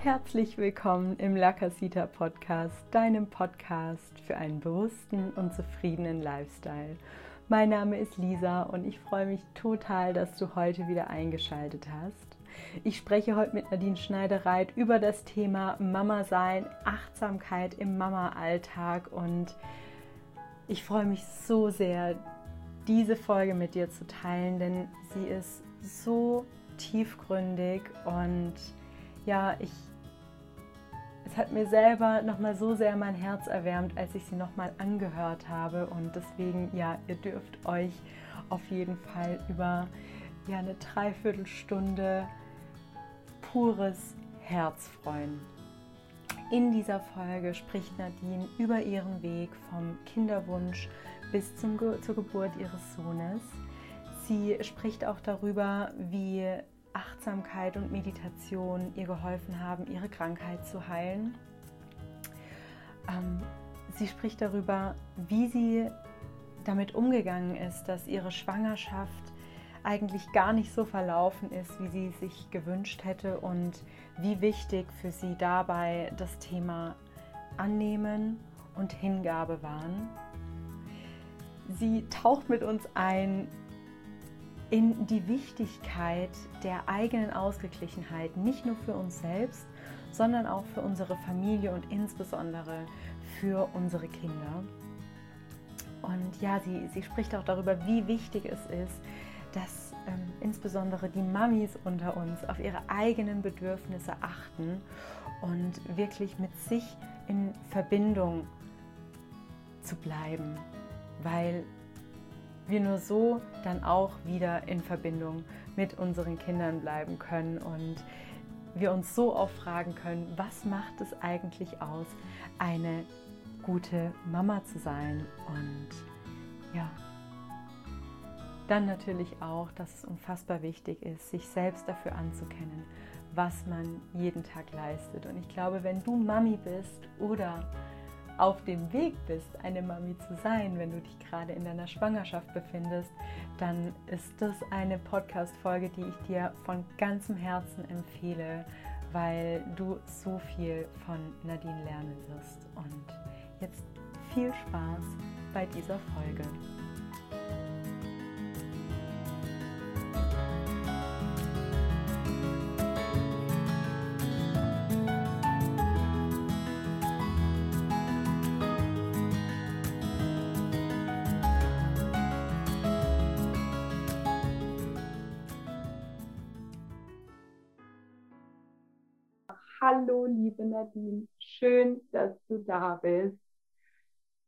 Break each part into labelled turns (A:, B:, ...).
A: Herzlich willkommen im La Casita Podcast, deinem Podcast für einen bewussten und zufriedenen Lifestyle. Mein Name ist Lisa und ich freue mich total, dass du heute wieder eingeschaltet hast. Ich spreche heute mit Nadine Schneidereit über das Thema Mama sein, Achtsamkeit im Mama-Alltag und ich freue mich so sehr, diese Folge mit dir zu teilen, denn sie ist so tiefgründig und ja, ich es hat mir selber nochmal so sehr mein Herz erwärmt, als ich sie nochmal angehört habe. Und deswegen, ja, ihr dürft euch auf jeden Fall über ja, eine Dreiviertelstunde pures Herz freuen. In dieser Folge spricht Nadine über ihren Weg vom Kinderwunsch bis zum, zur Geburt ihres Sohnes. Sie spricht auch darüber, wie Achtsamkeit und Meditation ihr geholfen haben, ihre Krankheit zu heilen. Ähm, sie spricht darüber, wie sie damit umgegangen ist, dass ihre Schwangerschaft eigentlich gar nicht so verlaufen ist, wie sie sich gewünscht hätte und wie wichtig für sie dabei das Thema Annehmen und Hingabe waren. Sie taucht mit uns ein in die Wichtigkeit der eigenen Ausgeglichenheit, nicht nur für uns selbst, sondern auch für unsere Familie und insbesondere für unsere Kinder. Und ja, sie, sie spricht auch darüber, wie wichtig es ist, dass ähm, insbesondere die Mamis unter uns auf ihre eigenen Bedürfnisse achten und wirklich mit sich in Verbindung zu bleiben, weil wir nur so dann auch wieder in Verbindung mit unseren Kindern bleiben können und wir uns so oft fragen können, was macht es eigentlich aus, eine gute Mama zu sein und ja, dann natürlich auch, dass es unfassbar wichtig ist, sich selbst dafür anzukennen, was man jeden Tag leistet. Und ich glaube, wenn du Mami bist oder auf dem Weg bist, eine Mami zu sein, wenn du dich gerade in deiner Schwangerschaft befindest, dann ist das eine Podcast-Folge, die ich dir von ganzem Herzen empfehle, weil du so viel von Nadine lernen wirst. Und jetzt viel Spaß bei dieser Folge. Hallo, liebe Nadine. Schön, dass du da bist.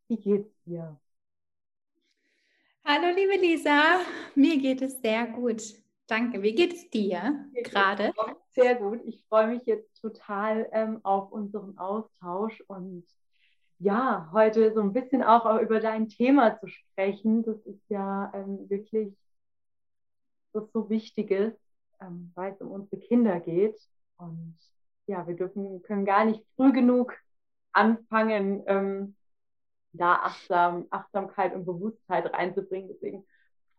A: Wie geht's dir?
B: Hallo, liebe Lisa. Mir geht es sehr gut. Danke. Wie geht es dir gerade?
A: Sehr gut. Ich freue mich jetzt total ähm, auf unseren Austausch und ja, heute so ein bisschen auch über dein Thema zu sprechen. Das ist ja ähm, wirklich das so Wichtiges, ähm, weil es um unsere Kinder geht. Und ja, wir dürfen, können gar nicht früh genug anfangen, ähm, da Achtsam, Achtsamkeit und Bewusstheit reinzubringen. Deswegen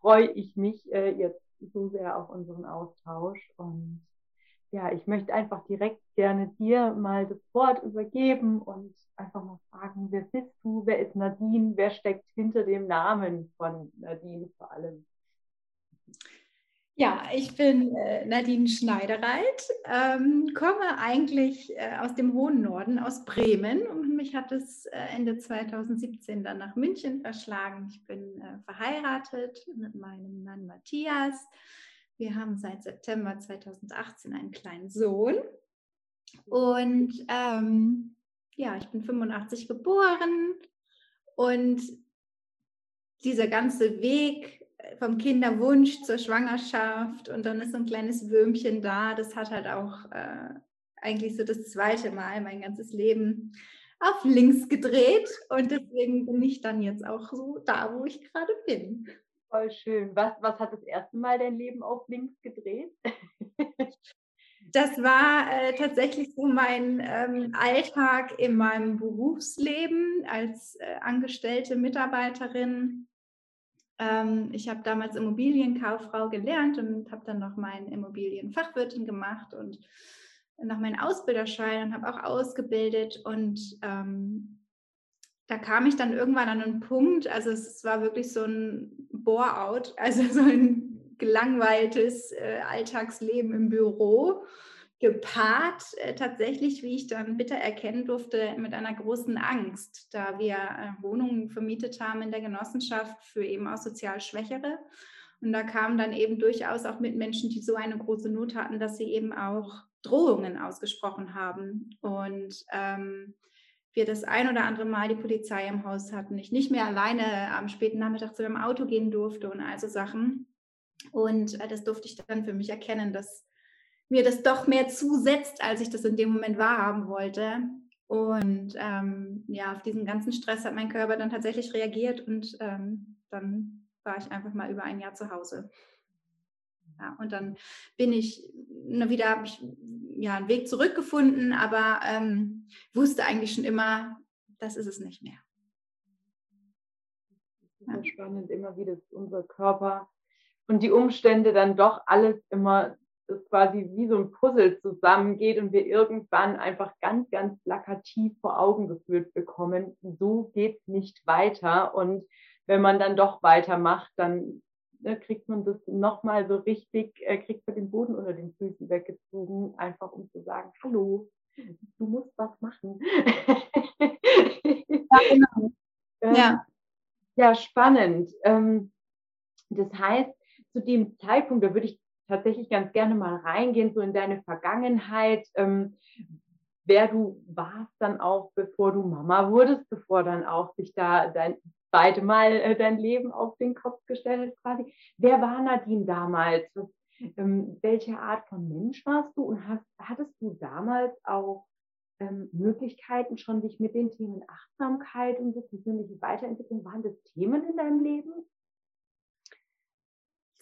A: freue ich mich äh, jetzt so sehr auf unseren Austausch. Und ja, ich möchte einfach direkt gerne dir mal das Wort übergeben und einfach mal fragen, wer bist du, wer ist Nadine, wer steckt hinter dem Namen von Nadine vor allem?
B: Ja, ich bin äh, Nadine Schneidereit, ähm, komme eigentlich äh, aus dem hohen Norden, aus Bremen und mich hat es äh, Ende 2017 dann nach München verschlagen. Ich bin äh, verheiratet mit meinem Mann Matthias. Wir haben seit September 2018 einen kleinen Sohn und ähm, ja, ich bin 85 geboren und dieser ganze Weg vom Kinderwunsch zur Schwangerschaft und dann ist so ein kleines Würmchen da. Das hat halt auch äh, eigentlich so das zweite Mal mein ganzes Leben auf links gedreht und deswegen bin ich dann jetzt auch so da, wo ich gerade bin.
A: Voll schön. Was, was hat das erste Mal dein Leben auf links gedreht?
B: das war äh, tatsächlich so mein ähm, Alltag in meinem Berufsleben als äh, angestellte Mitarbeiterin ich habe damals Immobilienkauffrau gelernt und habe dann noch meine Immobilienfachwirtin gemacht und noch meinen Ausbilderschein und habe auch ausgebildet. Und ähm, da kam ich dann irgendwann an einen Punkt, also es war wirklich so ein Bore-out, also so ein gelangweiltes äh, Alltagsleben im Büro, gepaart äh, tatsächlich, wie ich dann bitter erkennen durfte, mit einer großen Angst, da wir äh, Wohnungen vermietet haben in der Genossenschaft für eben auch sozial Schwächere. Und da kamen dann eben durchaus auch Mitmenschen, die so eine große Not hatten, dass sie eben auch Drohungen ausgesprochen haben. Und ähm, wir das ein oder andere Mal die Polizei im Haus hatten, ich nicht mehr alleine am späten Nachmittag zu dem Auto gehen durfte und also Sachen. Und äh, das durfte ich dann für mich erkennen, dass mir das doch mehr zusetzt, als ich das in dem Moment wahrhaben wollte. Und ähm, ja, auf diesen ganzen Stress hat mein Körper dann tatsächlich reagiert und ähm, dann war ich einfach mal über ein Jahr zu Hause. Ja, und dann bin ich wieder, habe ich ja einen Weg zurückgefunden, aber ähm, wusste eigentlich schon immer, das ist es nicht mehr.
A: Das ja. spannend, immer wieder, dass unser Körper und die Umstände dann doch alles immer das quasi wie so ein Puzzle zusammengeht und wir irgendwann einfach ganz, ganz plakativ vor Augen geführt bekommen, so geht es nicht weiter. Und wenn man dann doch weitermacht, dann ne, kriegt man das nochmal so richtig, äh, kriegt man den Boden unter den Füßen weggezogen, einfach um zu sagen, hallo, du musst was machen. ja, genau. Ähm, ja. ja, spannend. Ähm, das heißt, zu dem Zeitpunkt, da würde ich tatsächlich ganz gerne mal reingehen, so in deine Vergangenheit, ähm, wer du warst dann auch, bevor du Mama wurdest, bevor dann auch sich da dein zweite Mal äh, dein Leben auf den Kopf gestellt hat quasi. Wer war Nadine damals? Was, ähm, welche Art von Mensch warst du und hast, hattest du damals auch ähm, Möglichkeiten schon, dich mit den Themen Achtsamkeit und so persönliche Weiterentwicklung, waren das Themen in deinem Leben?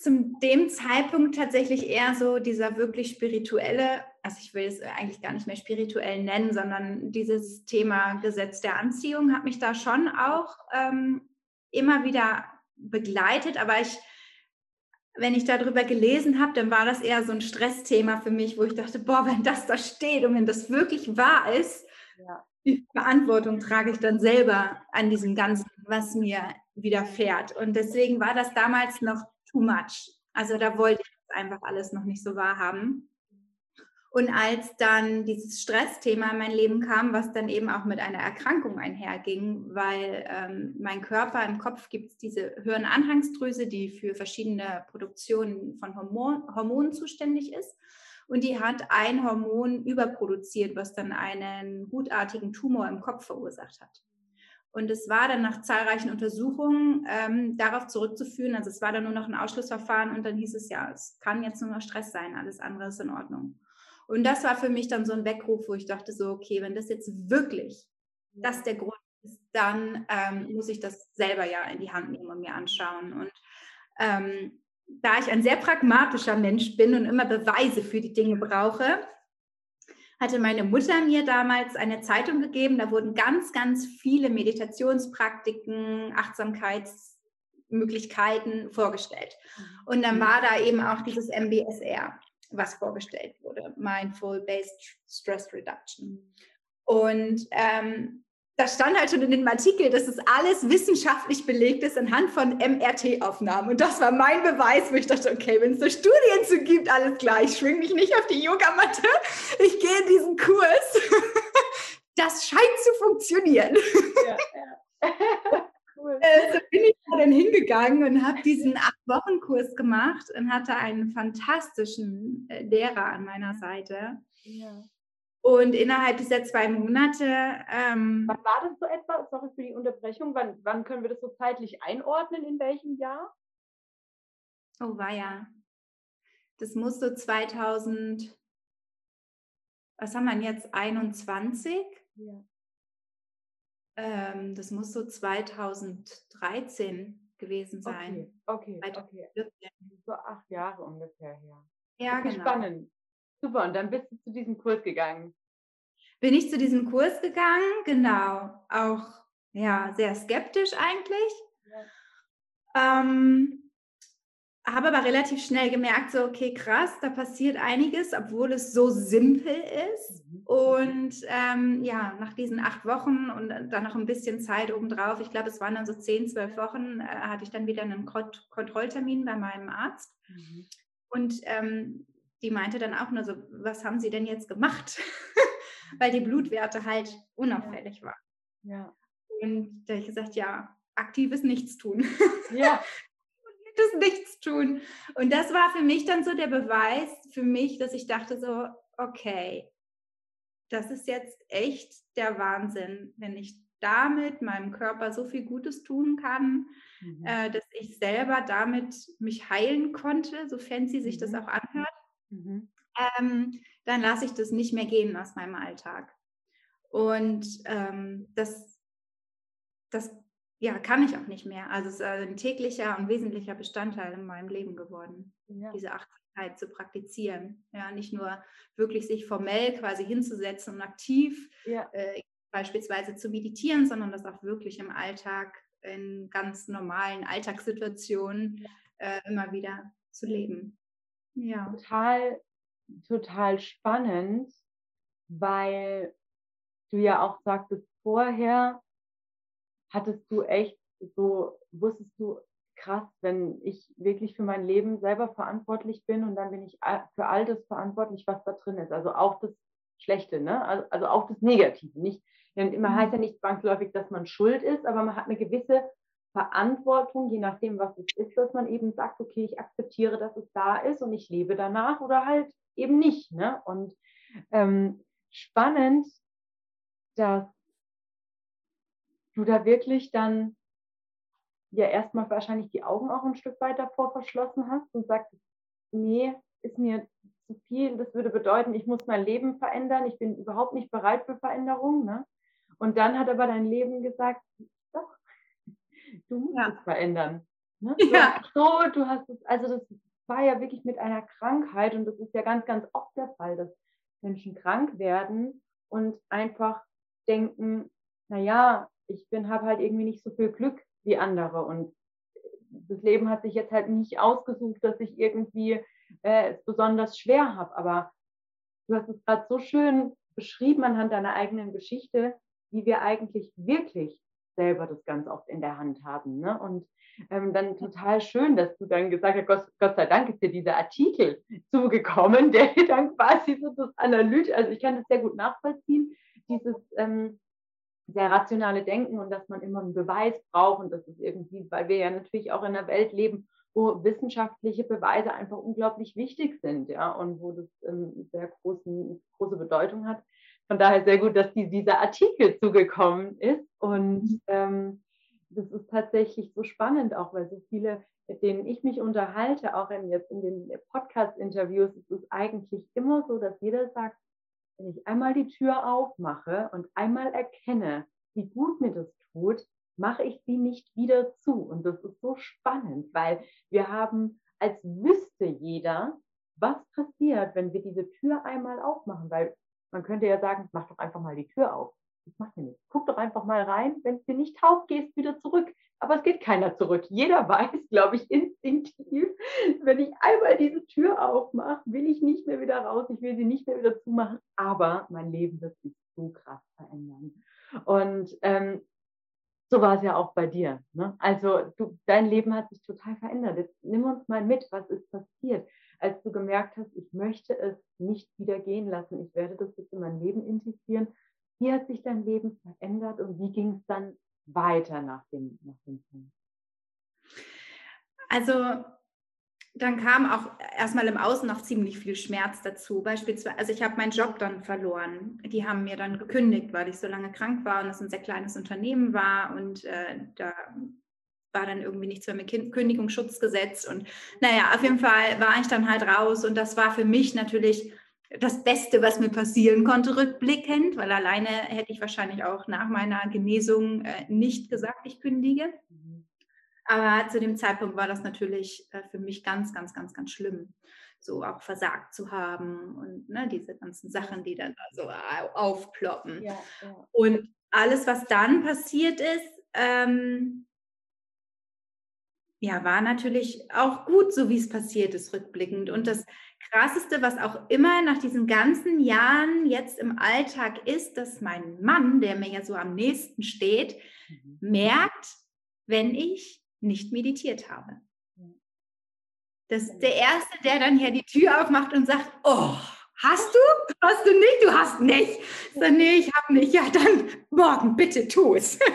B: Zum dem Zeitpunkt tatsächlich eher so dieser wirklich spirituelle, also ich will es eigentlich gar nicht mehr spirituell nennen, sondern dieses Thema Gesetz der Anziehung hat mich da schon auch ähm, immer wieder begleitet, aber ich, wenn ich darüber gelesen habe, dann war das eher so ein Stressthema für mich, wo ich dachte, boah, wenn das da steht und wenn das wirklich wahr ist, ja. die Verantwortung trage ich dann selber an diesem Ganzen, was mir widerfährt. Und deswegen war das damals noch too much. Also da wollte ich das einfach alles noch nicht so wahrhaben. Und als dann dieses Stressthema in mein Leben kam, was dann eben auch mit einer Erkrankung einherging, weil ähm, mein Körper im Kopf gibt es diese Hirnanhangsdrüse, die für verschiedene Produktionen von Hormon, Hormonen zuständig ist. Und die hat ein Hormon überproduziert, was dann einen gutartigen Tumor im Kopf verursacht hat. Und es war dann nach zahlreichen Untersuchungen ähm, darauf zurückzuführen, also es war dann nur noch ein Ausschlussverfahren und dann hieß es ja, es kann jetzt nur noch Stress sein, alles andere ist in Ordnung. Und das war für mich dann so ein Weckruf, wo ich dachte so, okay, wenn das jetzt wirklich das der Grund ist, dann ähm, muss ich das selber ja in die Hand nehmen und mir anschauen. Und ähm, da ich ein sehr pragmatischer Mensch bin und immer Beweise für die Dinge brauche, hatte meine Mutter mir damals eine Zeitung gegeben. Da wurden ganz, ganz viele Meditationspraktiken, Achtsamkeitsmöglichkeiten vorgestellt. Mhm. Und dann war da eben auch dieses MBSR, was vorgestellt wurde, Mindful Based Stress Reduction. Und ähm, da stand halt schon in dem Artikel, dass es alles wissenschaftlich belegt ist anhand von MRT-Aufnahmen. Und das war mein Beweis, wo ich dachte, okay, wenn es da Studien zu gibt, alles klar, ich schwing mich nicht auf die Yogamatte, ich gehe in diesen Kurs. Das scheint zu funktionieren. Ja, ja. cool. Äh, so bin ich dann hingegangen und habe diesen acht-Wochen-Kurs gemacht und hatte einen fantastischen äh, Lehrer an meiner Seite. Ja. Und innerhalb dieser zwei Monate. Ähm,
A: wann war das so etwa? Sorry für die Unterbrechung. Wann, wann können wir das so zeitlich einordnen? In welchem Jahr?
B: Oh, war ja. Das muss so 2000. Was haben wir denn jetzt? 21? Ja. Ähm, das muss so 2013 gewesen sein.
A: Okay, okay. okay. So acht Jahre ungefähr her.
B: Ja, genau.
A: Spannend. Super, und dann bist du zu diesem Kurs gegangen.
B: Bin ich zu diesem Kurs gegangen, genau. Auch ja, sehr skeptisch eigentlich. Ja. Ähm, habe aber relativ schnell gemerkt, so, okay, krass, da passiert einiges, obwohl es so simpel ist. Mhm. Und ähm, ja, nach diesen acht Wochen und dann noch ein bisschen Zeit obendrauf, ich glaube, es waren dann so zehn, zwölf Wochen, äh, hatte ich dann wieder einen Kont Kontrolltermin bei meinem Arzt. Mhm. Und ähm, die meinte dann auch nur so, was haben Sie denn jetzt gemacht? Weil die Blutwerte halt unauffällig waren. Ja. Und da habe ich gesagt, ja, aktives Nichtstun. Ja. das Nichtstun. Und das war für mich dann so der Beweis für mich, dass ich dachte so, okay, das ist jetzt echt der Wahnsinn, wenn ich damit meinem Körper so viel Gutes tun kann, mhm. äh, dass ich selber damit mich heilen konnte, so fancy sich mhm. das auch anhört, mhm. Ähm, dann lasse ich das nicht mehr gehen aus meinem Alltag. Und ähm, das, das ja, kann ich auch nicht mehr. Also es ist ein täglicher und wesentlicher Bestandteil in meinem Leben geworden, ja. diese Achtsamkeit zu praktizieren. Ja, nicht nur wirklich sich formell quasi hinzusetzen und aktiv ja. äh, beispielsweise zu meditieren, sondern das auch wirklich im Alltag in ganz normalen Alltagssituationen äh, immer wieder zu leben.
A: Ja. Total, total spannend, weil du ja auch sagtest vorher, hattest du echt so, wusstest du, krass, wenn ich wirklich für mein Leben selber verantwortlich bin und dann bin ich für all das verantwortlich, was da drin ist. Also auch das Schlechte, ne? also, also auch das Negative. Nicht, denn immer heißt ja mhm. nicht zwangsläufig, dass man schuld ist, aber man hat eine gewisse Verantwortung, je nachdem, was es ist, dass man eben sagt, okay, ich akzeptiere, dass es da ist und ich lebe danach oder halt eben nicht. Ne? Und ähm, spannend, dass du da wirklich dann ja erstmal wahrscheinlich die Augen auch ein Stück weit davor verschlossen hast und sagst, nee, ist mir zu viel, das würde bedeuten, ich muss mein Leben verändern, ich bin überhaupt nicht bereit für Veränderung. Ne? Und dann hat aber dein Leben gesagt, doch, du musst ja. es verändern. Ne? Ja. So, du hast es, also das war ja wirklich mit einer Krankheit und das ist ja ganz, ganz oft der Fall, dass Menschen krank werden und einfach denken, naja, ich bin, habe halt irgendwie nicht so viel Glück wie andere und das Leben hat sich jetzt halt nicht ausgesucht, dass ich irgendwie äh, es besonders schwer habe. Aber du hast es gerade so schön beschrieben anhand deiner eigenen Geschichte, wie wir eigentlich wirklich selber das ganz oft in der Hand haben. Ne? Und ähm, dann total schön, dass du dann gesagt hast, Gott, Gott sei Dank ist dir dieser Artikel zugekommen, der dann quasi so das Analyt, also ich kann das sehr gut nachvollziehen, dieses ähm, sehr rationale Denken und dass man immer einen Beweis braucht und das ist irgendwie, weil wir ja natürlich auch in einer Welt leben, wo wissenschaftliche Beweise einfach unglaublich wichtig sind, ja, und wo das ähm, sehr großen, große Bedeutung hat. Von daher sehr gut, dass die, dieser Artikel zugekommen ist und mhm. ähm, das ist tatsächlich so spannend auch, weil so viele, mit denen ich mich unterhalte, auch in, jetzt in den Podcast-Interviews, ist es eigentlich immer so, dass jeder sagt, wenn ich einmal die Tür aufmache und einmal erkenne, wie gut mir das tut, mache ich sie nicht wieder zu. Und das ist so spannend, weil wir haben, als wüsste jeder, was passiert, wenn wir diese Tür einmal aufmachen. Weil man könnte ja sagen, mach doch einfach mal die Tür auf. Das macht ihr nicht. Guck doch einfach mal rein. Wenn es dir nicht taugt, gehst wieder zurück. Aber es geht keiner zurück. Jeder weiß, glaube ich, instinktiv, wenn ich einmal diese Tür aufmache, will ich nicht mehr wieder raus, ich will sie nicht mehr wieder zumachen. Aber mein Leben wird sich so krass verändern. Und ähm, so war es ja auch bei dir. Ne? Also du, dein Leben hat sich total verändert. Jetzt nimm uns mal mit, was ist passiert, als du gemerkt hast, ich möchte es nicht wieder gehen lassen. Ich werde das jetzt in mein Leben integrieren. Wie hat sich dein Leben verändert und wie ging es dann weiter nach dem, nach dem Punkt?
B: Also dann kam auch erstmal im Außen noch ziemlich viel Schmerz dazu. Beispielsweise, also ich habe meinen Job dann verloren. Die haben mir dann gekündigt, weil ich so lange krank war und es ein sehr kleines Unternehmen war und äh, da war dann irgendwie nichts mehr mit Kündigungsschutzgesetz und naja, auf jeden Fall war ich dann halt raus und das war für mich natürlich das Beste, was mir passieren konnte, rückblickend, weil alleine hätte ich wahrscheinlich auch nach meiner Genesung äh, nicht gesagt, ich kündige. Mhm. Aber zu dem Zeitpunkt war das natürlich äh, für mich ganz, ganz, ganz, ganz schlimm, so auch versagt zu haben und ne, diese ganzen Sachen, die dann so aufploppen. Ja, ja. Und alles, was dann passiert ist, ähm, ja, war natürlich auch gut, so wie es passiert ist, rückblickend. Und das Krasseste, was auch immer nach diesen ganzen Jahren jetzt im Alltag ist, dass mein Mann, der mir ja so am nächsten steht, mhm. merkt, wenn ich nicht meditiert habe. Das ist der Erste, der dann hier die Tür aufmacht und sagt, oh, hast du? Hast du nicht? Du hast nicht. Ich sage, nee, ich habe nicht. Ja, dann morgen bitte tu es.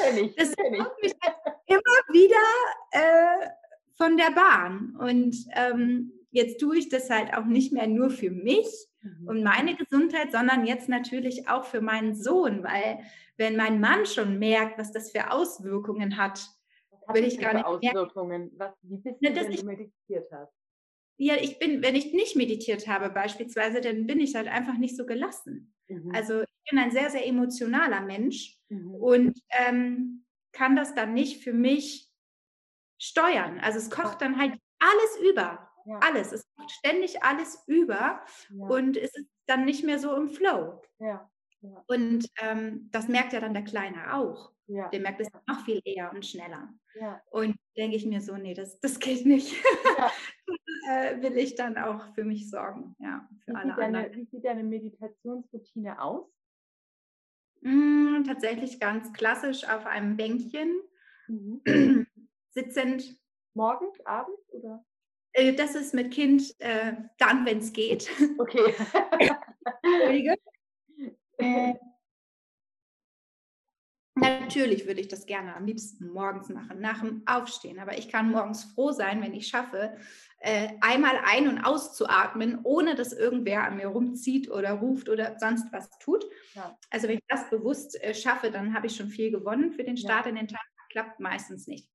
B: Also, das kommt mich halt immer wieder äh, von der Bahn. Und ähm, jetzt tue ich das halt auch nicht mehr nur für mich mhm. und meine Gesundheit, sondern jetzt natürlich auch für meinen Sohn, weil wenn mein Mann schon merkt, was das für Auswirkungen hat, will ich gar nicht
A: Auswirkungen? Was, wie bist du, wenn ich, du meditiert hast?
B: Ja, ich bin, wenn ich nicht meditiert habe beispielsweise, dann bin ich halt einfach nicht so gelassen. Mhm. Also ich bin ein sehr, sehr emotionaler Mensch mhm. und ähm, kann das dann nicht für mich steuern. Also es kocht dann halt alles über. Ja. Alles. Es kocht ständig alles über ja. und es ist dann nicht mehr so im Flow. Ja. Und ähm, das merkt ja dann der Kleine auch. Der merkt es noch viel eher und schneller. Und denke ich mir so, nee, das, das geht nicht. Äh, will ich dann auch für mich sorgen. Ja, für
A: wie, alle sieht deine, wie sieht deine Meditationsroutine aus?
B: Mm, tatsächlich ganz klassisch auf einem Bänkchen, mhm. sitzend.
A: Morgens, abends oder?
B: Äh, das ist mit Kind äh, dann, wenn es geht.
A: Okay. Entschuldige.
B: Äh, Natürlich würde ich das gerne am liebsten morgens machen, nach dem Aufstehen. Aber ich kann morgens froh sein, wenn ich schaffe, äh, einmal ein- und auszuatmen, ohne dass irgendwer an mir rumzieht oder ruft oder sonst was tut. Ja. Also wenn ich das bewusst äh, schaffe, dann habe ich schon viel gewonnen für den Start ja. in den Tag. Klappt meistens nicht.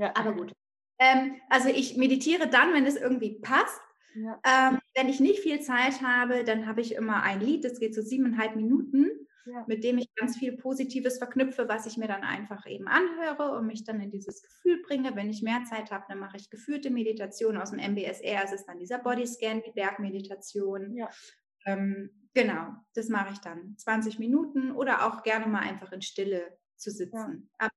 B: Ja. Aber gut. Ähm, also ich meditiere dann, wenn es irgendwie passt. Ja. Ähm, wenn ich nicht viel Zeit habe, dann habe ich immer ein Lied, das geht so siebeneinhalb Minuten ja. mit dem ich ganz viel Positives verknüpfe, was ich mir dann einfach eben anhöre und mich dann in dieses Gefühl bringe. Wenn ich mehr Zeit habe, dann mache ich geführte Meditation aus dem MBSR. Es ist dann dieser Bodyscan, die Bergmeditation. Ja. Ähm, genau, das mache ich dann. 20 Minuten oder auch gerne mal einfach in Stille zu sitzen. Aber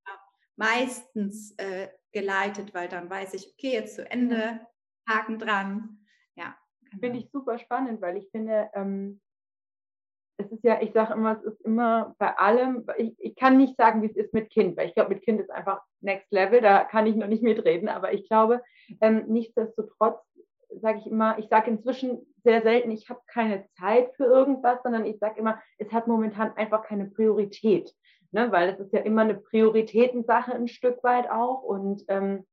B: meistens äh, geleitet, weil dann weiß ich, okay, jetzt zu Ende, Haken dran. Ja.
A: Genau. Finde ich super spannend, weil ich finde, ähm, es ist ja, ich sage immer, es ist immer bei allem, ich, ich kann nicht sagen, wie es ist mit Kind, weil ich glaube, mit Kind ist einfach Next Level, da kann ich noch nicht mitreden, aber ich glaube, ähm, nichtsdestotrotz sage ich immer, ich sage inzwischen sehr selten, ich habe keine Zeit für irgendwas, sondern ich sage immer, es hat momentan einfach keine Priorität, ne? weil es ist ja immer eine Prioritätensache ein Stück weit auch und ähm,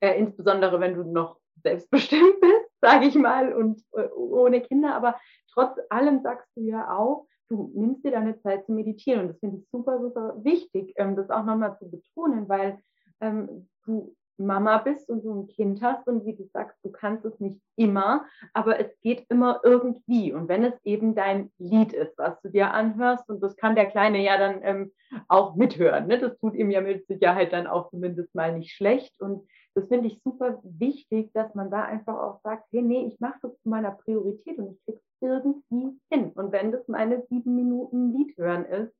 A: äh, insbesondere wenn du noch selbstbestimmt bist, sage ich mal, und äh, ohne Kinder, aber trotz allem sagst du ja auch, du nimmst dir deine Zeit zu meditieren. Und das finde ich super, super wichtig, ähm, das auch nochmal zu betonen, weil ähm, du Mama bist und du ein Kind hast und wie du sagst, du kannst es nicht immer, aber es geht immer irgendwie. Und wenn es eben dein Lied ist, was du dir anhörst, und das kann der Kleine ja dann ähm, auch mithören, ne? das tut ihm ja mit Sicherheit dann auch zumindest mal nicht schlecht. Und das finde ich super wichtig, dass man da einfach auch sagt, hey, nee, ich mache das zu meiner Priorität und ich kriege es irgendwie hin. Und wenn das meine sieben Minuten Lied hören ist,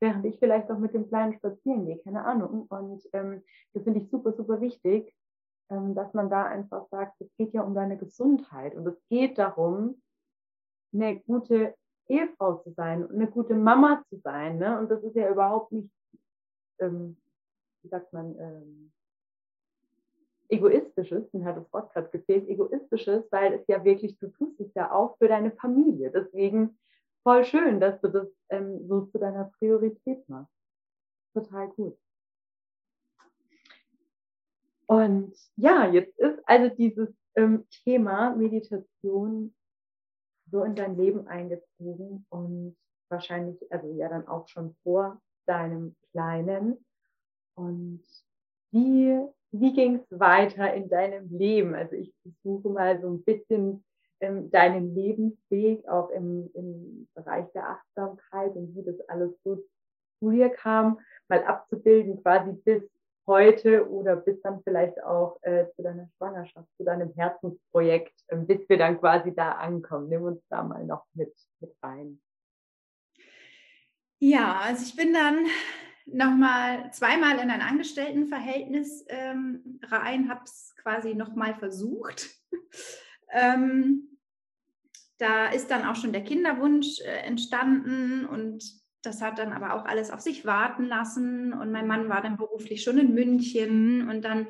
A: während ich vielleicht auch mit dem Kleinen spazieren gehe, keine Ahnung. Und ähm, das finde ich super, super wichtig, ähm, dass man da einfach sagt, es geht ja um deine Gesundheit und es geht darum, eine gute Ehefrau zu sein und eine gute Mama zu sein. Ne? Und das ist ja überhaupt nicht, ähm, wie sagt man, ähm, egoistisches, mir hat das Wort gerade gefehlt, egoistisches, weil es ja wirklich, du tust es ja auch für deine Familie. Deswegen voll schön, dass du das ähm, so zu deiner Priorität machst. Total gut. Und ja, jetzt ist also dieses ähm, Thema Meditation so in dein Leben eingezogen und wahrscheinlich, also ja dann auch schon vor deinem Kleinen. Und wie wie ging es weiter in deinem Leben? Also ich versuche mal so ein bisschen ähm, deinen Lebensweg auch im, im Bereich der Achtsamkeit und wie das alles so zu dir kam, mal abzubilden, quasi bis heute oder bis dann vielleicht auch äh, zu deiner Schwangerschaft, zu deinem Herzensprojekt, äh, bis wir dann quasi da ankommen. Nimm uns da mal noch mit, mit rein.
B: Ja, also ich bin dann nochmal zweimal in ein Angestelltenverhältnis ähm, rein, habe es quasi nochmal versucht. Ähm, da ist dann auch schon der Kinderwunsch äh, entstanden und das hat dann aber auch alles auf sich warten lassen. Und mein Mann war dann beruflich schon in München und dann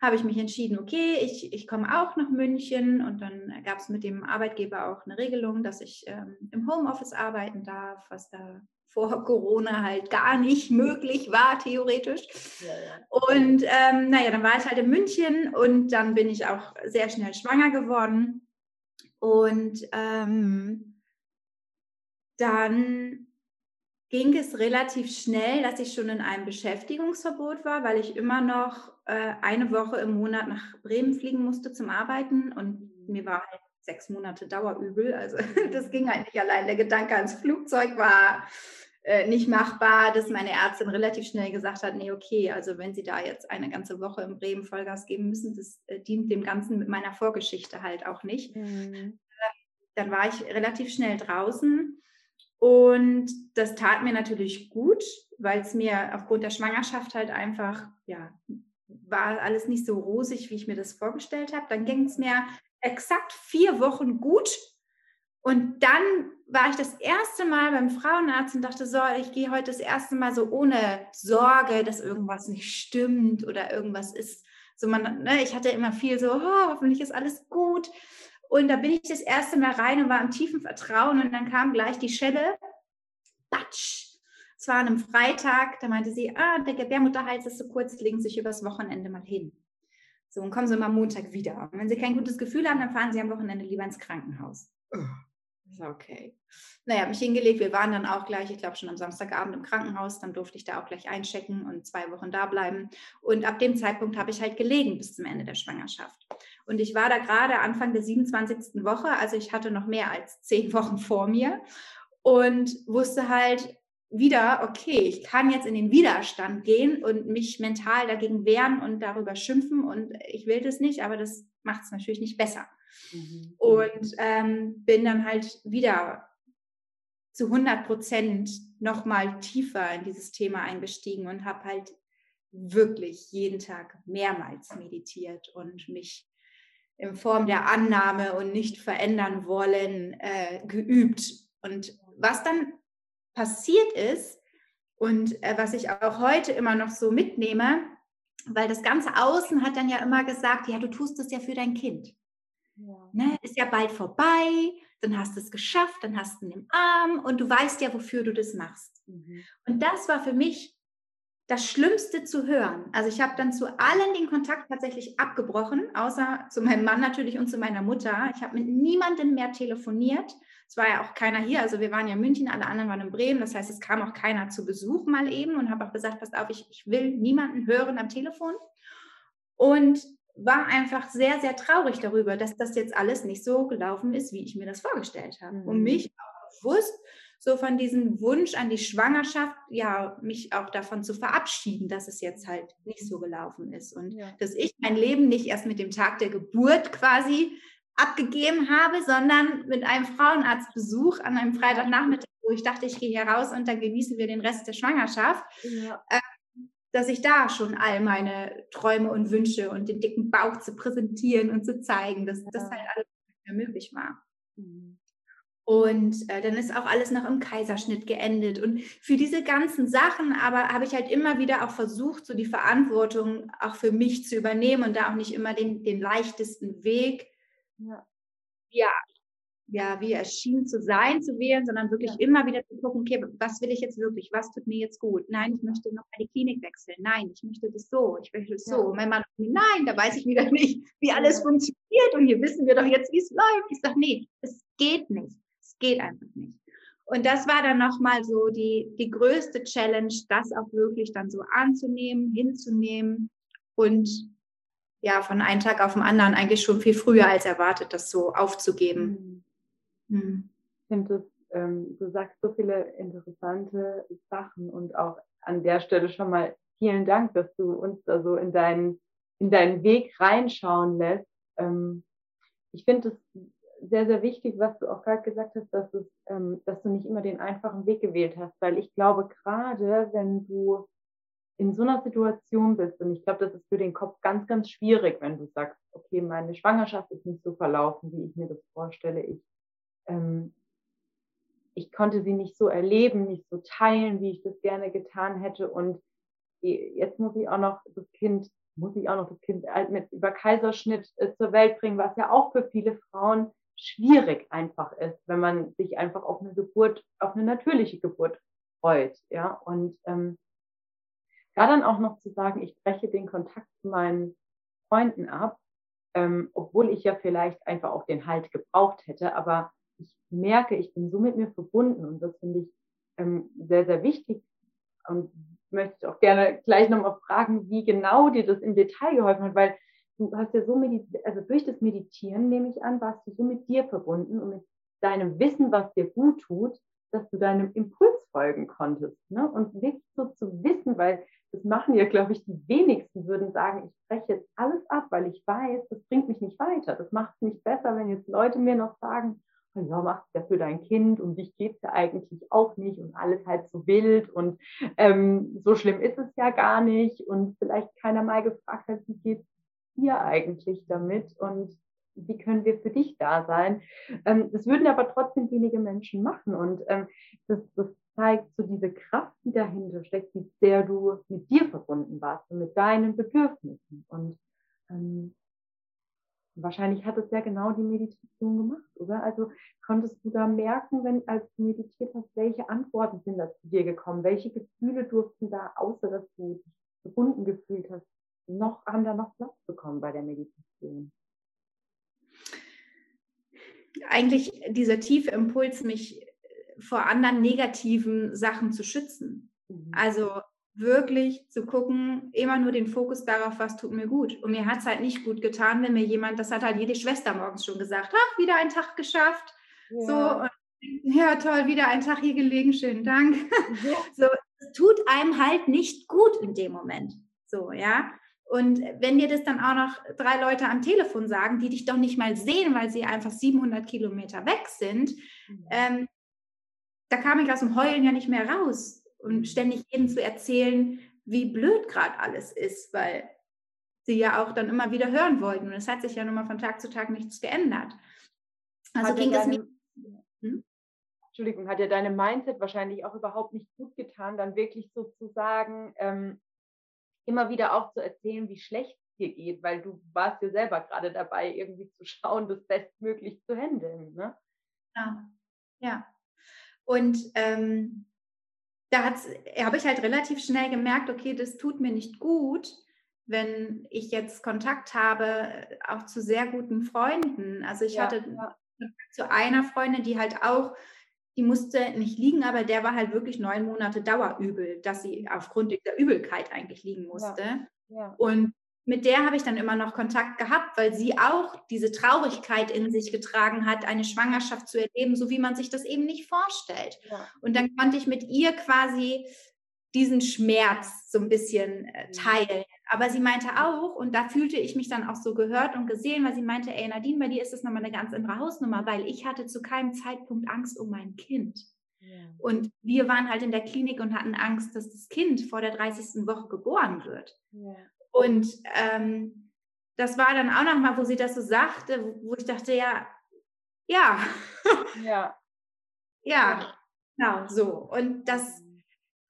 B: habe ich mich entschieden, okay, ich, ich komme auch nach München und dann gab es mit dem Arbeitgeber auch eine Regelung, dass ich ähm, im Homeoffice arbeiten darf, was da vor Corona halt gar nicht möglich war, theoretisch. Ja, ja. Und ähm, naja, dann war ich halt in München und dann bin ich auch sehr schnell schwanger geworden. Und ähm, dann ging es relativ schnell, dass ich schon in einem Beschäftigungsverbot war, weil ich immer noch äh, eine Woche im Monat nach Bremen fliegen musste zum Arbeiten und mir war halt sechs Monate Dauerübel. Also das ging halt nicht allein. Der Gedanke ans Flugzeug war äh, nicht machbar, dass meine Ärztin relativ schnell gesagt hat, nee, okay, also wenn Sie da jetzt eine ganze Woche in Bremen Vollgas geben müssen, das äh, dient dem Ganzen mit meiner Vorgeschichte halt auch nicht. Mhm. Dann war ich relativ schnell draußen und das tat mir natürlich gut, weil es mir aufgrund der Schwangerschaft halt einfach, ja, war alles nicht so rosig, wie ich mir das vorgestellt habe. Dann ging es mir exakt vier Wochen gut. Und dann war ich das erste Mal beim Frauenarzt und dachte, so, ich gehe heute das erste Mal so ohne Sorge, dass irgendwas nicht stimmt oder irgendwas ist. So man, ne, ich hatte immer viel so, oh, hoffentlich ist alles gut. Und da bin ich das erste Mal rein und war im tiefen Vertrauen und dann kam gleich die Schelle. Batsch! Es war an einem Freitag, da meinte sie, ah, der Gebärmutterhals ist so kurz, legen Sie sich übers Wochenende mal hin. So, und kommen Sie mal am Montag wieder. Und wenn Sie kein gutes Gefühl haben, dann fahren Sie am Wochenende lieber ins Krankenhaus. Okay. Naja, mich hingelegt. Wir waren dann auch gleich, ich glaube schon am Samstagabend im Krankenhaus. Dann durfte ich da auch gleich einchecken und zwei Wochen da bleiben. Und ab dem Zeitpunkt habe ich halt gelegen bis zum Ende der Schwangerschaft. Und ich war da gerade Anfang der 27. Woche, also ich hatte noch mehr als zehn Wochen vor mir und wusste halt wieder, okay, ich kann jetzt in den Widerstand gehen und mich mental dagegen wehren und darüber schimpfen und ich will das nicht, aber das macht es natürlich nicht besser. Mhm. Und ähm, bin dann halt wieder zu 100 Prozent nochmal tiefer in dieses Thema eingestiegen und habe halt wirklich jeden Tag mehrmals meditiert und mich in Form der Annahme und nicht verändern wollen äh, geübt. Und was dann passiert ist und äh, was ich auch heute immer noch so mitnehme, weil das ganze Außen hat dann ja immer gesagt, ja, du tust es ja für dein Kind. Ja. Ne, ist ja bald vorbei, dann hast du es geschafft, dann hast du ihn im Arm und du weißt ja, wofür du das machst. Mhm. Und das war für mich das Schlimmste zu hören. Also ich habe dann zu allen den Kontakt tatsächlich abgebrochen, außer zu meinem Mann natürlich und zu meiner Mutter. Ich habe mit niemandem mehr telefoniert. Es war ja auch keiner hier. Also wir waren ja in München, alle anderen waren in Bremen. Das heißt, es kam auch keiner zu Besuch mal eben und habe auch gesagt, passt auf, ich, ich will niemanden hören am Telefon. Und war einfach sehr, sehr traurig darüber, dass das jetzt alles nicht so gelaufen ist, wie ich mir das vorgestellt habe. Mhm. Und mich auch bewusst so von diesem Wunsch an die Schwangerschaft, ja, mich auch davon zu verabschieden, dass es jetzt halt nicht so gelaufen ist und ja. dass ich mein Leben nicht erst mit dem Tag der Geburt quasi abgegeben habe, sondern mit einem Frauenarztbesuch an einem Freitagnachmittag, wo ich dachte, ich gehe hier raus und dann genießen wir den Rest der Schwangerschaft. Ja. Äh, dass ich da schon all meine Träume und Wünsche und den dicken Bauch zu präsentieren und zu zeigen, dass ja. das halt alles nicht mehr möglich war. Mhm. Und äh, dann ist auch alles noch im Kaiserschnitt geendet. Und für diese ganzen Sachen aber habe ich halt immer wieder auch versucht, so die Verantwortung auch für mich zu übernehmen und da auch nicht immer den, den leichtesten Weg, ja, ja ja, wie er schien zu sein, zu wählen, sondern wirklich ja. immer wieder zu gucken, okay, was will ich jetzt wirklich? Was tut mir jetzt gut? Nein, ich möchte noch mal die Klinik wechseln. Nein, ich möchte das so. Ich möchte das ja. so. mein Mann, nein, da weiß ich wieder nicht, wie alles funktioniert und hier wissen wir doch jetzt, wie es läuft. Ich sage, nee, es geht nicht. Es geht einfach nicht. Und das war dann nochmal so die, die größte Challenge, das auch wirklich dann so anzunehmen, hinzunehmen und ja, von einem Tag auf den anderen eigentlich schon viel früher als erwartet, das so aufzugeben. Mhm.
A: Mhm. Ich finde, ähm, du sagst so viele interessante Sachen und auch an der Stelle schon mal vielen Dank, dass du uns da so in deinen, in deinen Weg reinschauen lässt. Ähm, ich finde es sehr, sehr wichtig, was du auch gerade gesagt hast, dass, es, ähm, dass du nicht immer den einfachen Weg gewählt hast, weil ich glaube, gerade wenn du in so einer Situation bist, und ich glaube, das ist für den Kopf ganz, ganz schwierig, wenn du sagst, okay, meine Schwangerschaft ist nicht so verlaufen, wie ich mir das vorstelle. Ich, ähm, ich konnte sie nicht so erleben, nicht so teilen, wie ich das gerne getan hätte. Und jetzt muss ich auch noch das Kind, muss ich auch noch das Kind mit über Kaiserschnitt äh, zur Welt bringen, was ja auch für viele Frauen schwierig einfach ist, wenn man sich einfach auf eine Geburt, auf eine natürliche Geburt freut. Ja, und ähm, da dann auch noch zu sagen, ich breche den Kontakt zu meinen Freunden ab, ähm, obwohl ich ja vielleicht einfach auch den Halt gebraucht hätte, aber ich merke, ich bin so mit mir verbunden und das finde ich ähm, sehr, sehr wichtig und möchte auch gerne gleich nochmal fragen, wie genau dir das im Detail geholfen hat, weil du hast ja so also durch das Meditieren nehme ich an, warst du so mit dir verbunden und mit deinem Wissen, was dir gut tut, dass du deinem Impuls folgen konntest. Ne? Und wirklich so zu wissen, weil das machen ja, glaube ich, die wenigsten würden sagen, ich breche jetzt alles ab, weil ich weiß, das bringt mich nicht weiter. Das macht es nicht besser, wenn jetzt Leute mir noch sagen, ja, mach es ja für dein Kind und dich geht es ja eigentlich auch nicht und alles halt so wild und ähm, so schlimm ist es ja gar nicht und vielleicht keiner mal gefragt hat, wie geht dir eigentlich damit und wie können wir für dich da sein? Ähm, das würden aber trotzdem wenige Menschen machen und ähm, das, das zeigt so diese Kraft, die dahinter steckt, wie sehr du mit dir verbunden warst und mit deinen Bedürfnissen. Und ähm, wahrscheinlich hat es ja genau die Meditation gemacht, oder? Also konntest du da merken, wenn als du meditiert hast, welche Antworten sind da zu dir gekommen? Welche Gefühle durften da, außer dass du dich verbunden gefühlt hast, noch, haben da noch Platz bekommen bei der Meditation?
B: Eigentlich dieser tiefe Impuls, mich vor anderen negativen Sachen zu schützen. Mhm. Also wirklich zu gucken, immer nur den Fokus darauf, was tut mir gut. Und mir hat es halt nicht gut getan, wenn mir jemand, das hat halt jede Schwester morgens schon gesagt, ach, wieder ein Tag geschafft. Ja. So, und, ja, toll, wieder ein Tag hier gelegen, schönen Dank. Ja. So, es tut einem halt nicht gut in dem Moment. So, ja. Und wenn dir das dann auch noch drei Leute am Telefon sagen, die dich doch nicht mal sehen, weil sie einfach 700 Kilometer weg sind, mhm. ähm, da kam ich aus dem Heulen ja nicht mehr raus und mhm. ständig jedem zu erzählen, wie blöd gerade alles ist, weil sie ja auch dann immer wieder hören wollten. Und es hat sich ja nun mal von Tag zu Tag nichts geändert.
A: Also hat ging das nicht. Hm? Entschuldigung, hat ja deine Mindset wahrscheinlich auch überhaupt nicht gut getan, dann wirklich sozusagen ähm, immer wieder auch zu erzählen, wie schlecht es dir geht, weil du warst ja selber gerade dabei, irgendwie zu schauen, das bestmöglich zu handeln. Ne?
B: Ja, ja. Und ähm, da habe ich halt relativ schnell gemerkt, okay, das tut mir nicht gut, wenn ich jetzt Kontakt habe, äh, auch zu sehr guten Freunden. Also ich ja, hatte ja. zu einer Freundin, die halt auch, die musste nicht liegen, aber der war halt wirklich neun Monate Dauerübel, dass sie aufgrund dieser Übelkeit eigentlich liegen musste. Ja, Und mit der habe ich dann immer noch Kontakt gehabt, weil sie auch diese Traurigkeit in sich getragen hat, eine Schwangerschaft zu erleben, so wie man sich das eben nicht vorstellt. Ja. Und dann konnte ich mit ihr quasi diesen Schmerz so ein bisschen äh, mhm. teilen. Aber sie meinte auch, und da fühlte ich mich dann auch so gehört und gesehen, weil sie meinte, ey Nadine, bei dir ist das nochmal eine ganz andere Hausnummer, weil ich hatte zu keinem Zeitpunkt Angst um mein Kind. Ja. Und wir waren halt in der Klinik und hatten Angst, dass das Kind vor der 30. Woche geboren wird. Ja. Und ähm, das war dann auch nochmal, wo sie das so sagte, wo ich dachte, ja, ja. Ja. ja, genau so. Und das